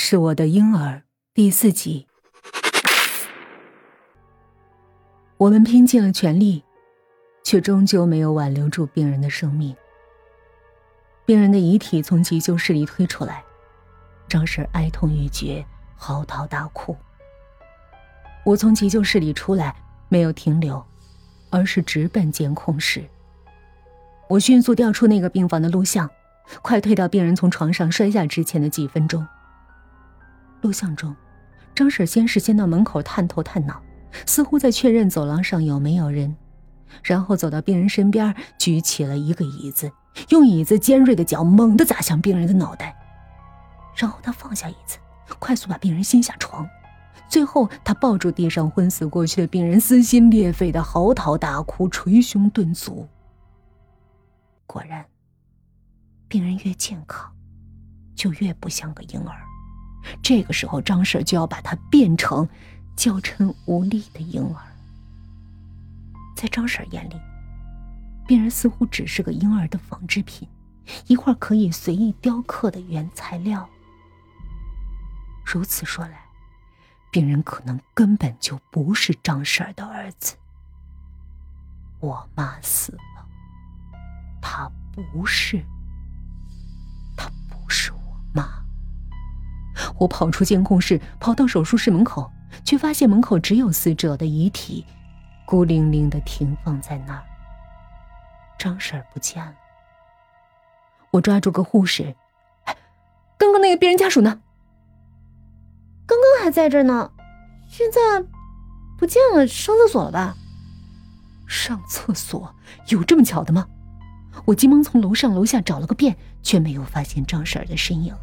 是我的婴儿第四集。我们拼尽了全力，却终究没有挽留住病人的生命。病人的遗体从急救室里推出来，张婶哀痛欲绝，嚎啕大哭。我从急救室里出来，没有停留，而是直奔监控室。我迅速调出那个病房的录像，快退到病人从床上摔下之前的几分钟。录像中，张婶先是先到门口探头探脑，似乎在确认走廊上有没有人，然后走到病人身边，举起了一个椅子。用椅子尖锐的角猛地砸向病人的脑袋，然后他放下椅子，快速把病人掀下床，最后他抱住地上昏死过去的病人，撕心裂肺的嚎啕大哭，捶胸顿足。果然，病人越健康，就越不像个婴儿。这个时候，张婶就要把他变成娇嗔无力的婴儿。在张婶眼里。病人似乎只是个婴儿的仿制品，一块可以随意雕刻的原材料。如此说来，病人可能根本就不是张婶的儿子。我妈死了，她不是，我跑出监控室，跑到手术室门口，却发现门口只有死者的遗体，孤零零的停放在那儿。张婶儿不见了，我抓住个护士，刚刚那个病人家属呢？刚刚还在这呢，现在不见了，上厕所了吧？上厕所有这么巧的吗？我急忙从楼上楼下找了个遍，却没有发现张婶儿的身影。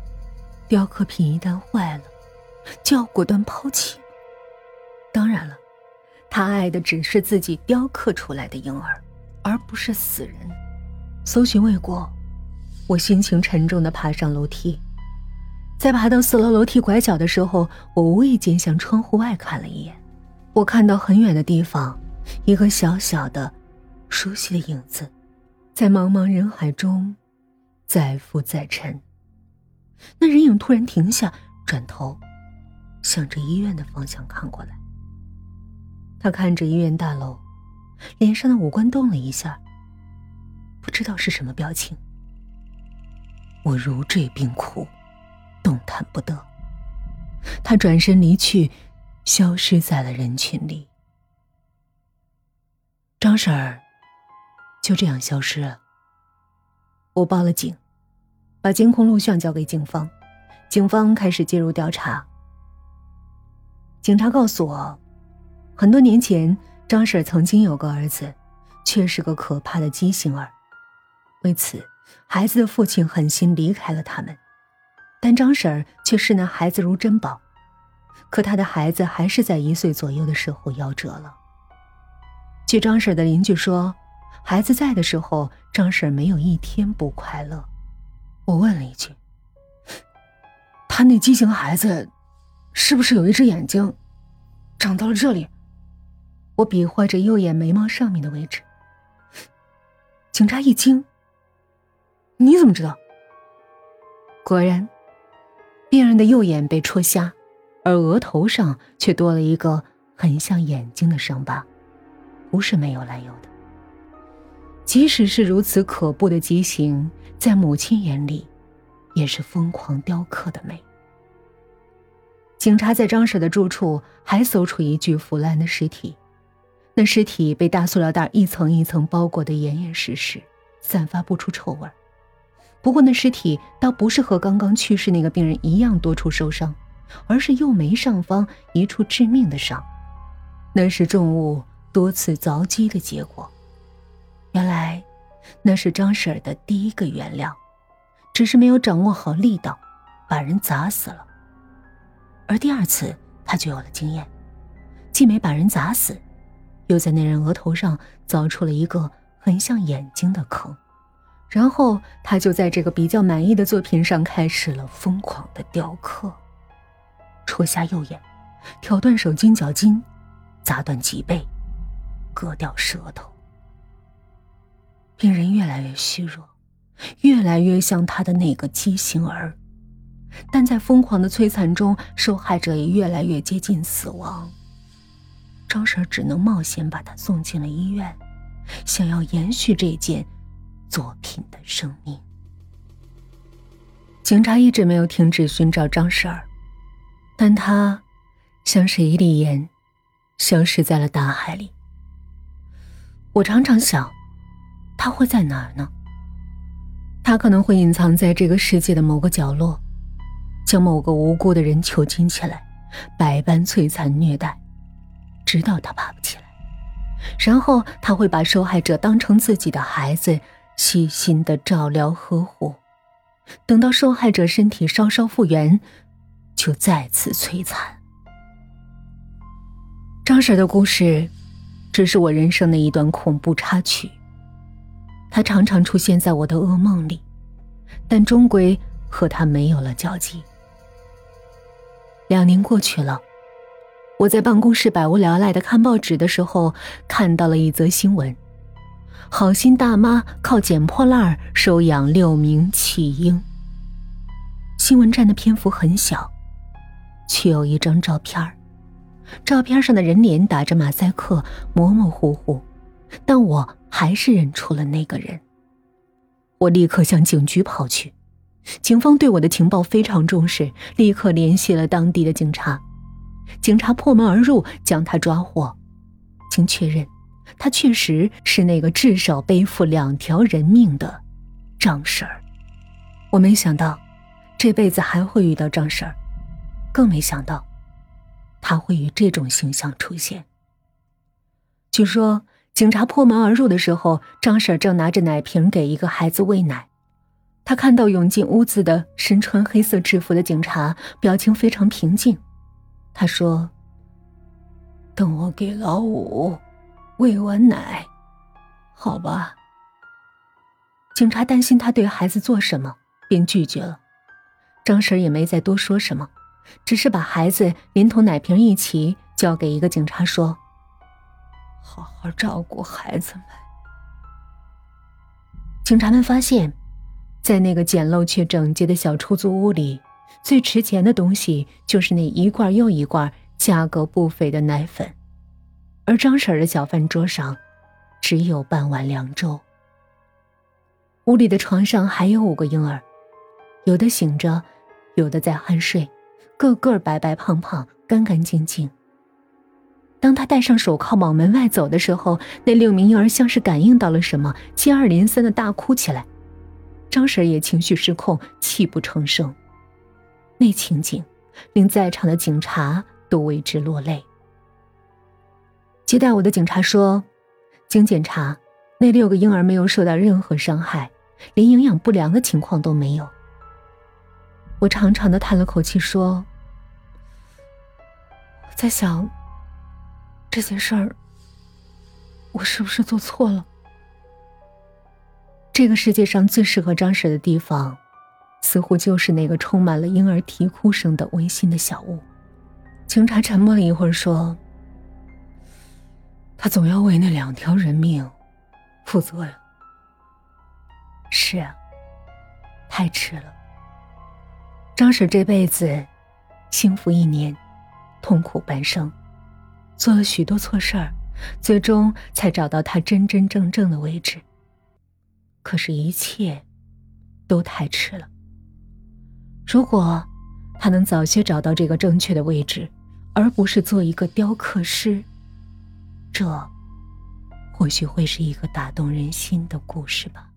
雕刻品一旦坏了，就要果断抛弃。当然了，他爱的只是自己雕刻出来的婴儿。而不是死人。搜寻未果，我心情沉重的爬上楼梯。在爬到四楼楼梯拐角的时候，我无意间向窗户外看了一眼。我看到很远的地方，一个小小的、熟悉的影子，在茫茫人海中载浮载沉。那人影突然停下，转头，向着医院的方向看过来。他看着医院大楼。脸上的五官动了一下，不知道是什么表情。我如坠冰窟，动弹不得。他转身离去，消失在了人群里。张婶儿就这样消失了。我报了警，把监控录像交给警方，警方开始介入调查。警察告诉我，很多年前。张婶曾经有个儿子，却是个可怕的畸形儿。为此，孩子的父亲狠心离开了他们，但张婶却视那孩子如珍宝。可他的孩子还是在一岁左右的时候夭折了。据张婶的邻居说，孩子在的时候，张婶没有一天不快乐。我问了一句：“他那畸形孩子，是不是有一只眼睛，长到了这里？”我比划着右眼眉毛上面的位置。警察一惊：“你怎么知道？”果然，病人的右眼被戳瞎，而额头上却多了一个很像眼睛的伤疤，不是没有来由的。即使是如此可怖的畸形，在母亲眼里，也是疯狂雕刻的美。警察在张婶的住处还搜出一具腐烂的尸体。那尸体被大塑料袋一层一层包裹得严严实实，散发不出臭味不过，那尸体倒不是和刚刚去世那个病人一样多处受伤，而是右眉上方一处致命的伤，那是重物多次凿击的结果。原来，那是张婶的第一个原谅，只是没有掌握好力道，把人砸死了。而第二次，他就有了经验，既没把人砸死。又在那人额头上凿出了一个很像眼睛的坑，然后他就在这个比较满意的作品上开始了疯狂的雕刻，戳瞎右眼，挑断手筋脚筋，砸断脊背，割掉舌头。病人越来越虚弱，越来越像他的那个畸形儿。但在疯狂的摧残中，受害者也越来越接近死亡。张婶只能冒险把他送进了医院，想要延续这件作品的生命。警察一直没有停止寻找张婶儿，但他像是一粒盐，消失在了大海里。我常常想，他会在哪儿呢？他可能会隐藏在这个世界的某个角落。将某个无辜的人囚禁起来，百般摧残虐待，直到他爬不起来。然后他会把受害者当成自己的孩子，细心的照料呵护。等到受害者身体稍稍复原，就再次摧残。张婶的故事，只是我人生的一段恐怖插曲。他常常出现在我的噩梦里，但终归和他没有了交集。两年过去了，我在办公室百无聊赖的看报纸的时候，看到了一则新闻：好心大妈靠捡破烂收养六名弃婴。新闻占的篇幅很小，却有一张照片照片上的人脸打着马赛克，模模糊糊，但我还是认出了那个人。我立刻向警局跑去。警方对我的情报非常重视，立刻联系了当地的警察。警察破门而入，将他抓获。经确认，他确实是那个至少背负两条人命的张婶儿。我没想到，这辈子还会遇到张婶儿，更没想到，他会以这种形象出现。据说，警察破门而入的时候，张婶正拿着奶瓶给一个孩子喂奶。他看到涌进屋子的身穿黑色制服的警察，表情非常平静。他说：“等我给老五喂完奶，好吧。”警察担心他对孩子做什么，便拒绝了。张婶也没再多说什么，只是把孩子连同奶瓶一起交给一个警察，说：“好好照顾孩子们。”警察们发现。在那个简陋却整洁的小出租屋里，最值钱的东西就是那一罐又一罐价格不菲的奶粉，而张婶的小饭桌上只有半碗凉粥。屋里的床上还有五个婴儿，有的醒着，有的在酣睡，个个白白胖胖、干干净净。当他戴上手铐往门外走的时候，那六名婴儿像是感应到了什么，接二连三的大哭起来。张婶也情绪失控，泣不成声。那情景令在场的警察都为之落泪。接待我的警察说：“经检查，那六个婴儿没有受到任何伤害，连营养不良的情况都没有。”我长长的叹了口气说：“在想，这件事儿，我是不是做错了？”这个世界上最适合张婶的地方，似乎就是那个充满了婴儿啼哭声的温馨的小屋。警察沉默了一会儿，说：“他总要为那两条人命负责呀。”是啊，太迟了。张婶这辈子幸福一年，痛苦半生，做了许多错事儿，最终才找到他真真正正的位置。可是，一切都太迟了。如果他能早些找到这个正确的位置，而不是做一个雕刻师，这或许会是一个打动人心的故事吧。